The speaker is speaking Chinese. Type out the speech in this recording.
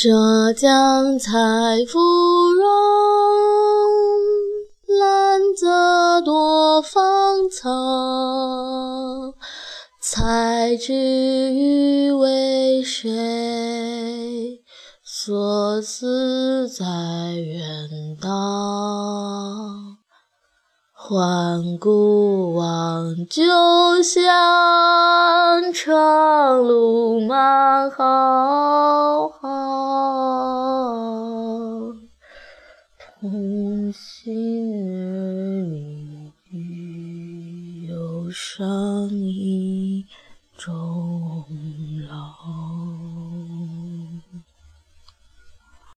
涉江采芙蓉，兰泽多芳草。才知鱼为水，所思在远道。还顾望旧乡，长路漫浩浩。很心而你忧伤一种。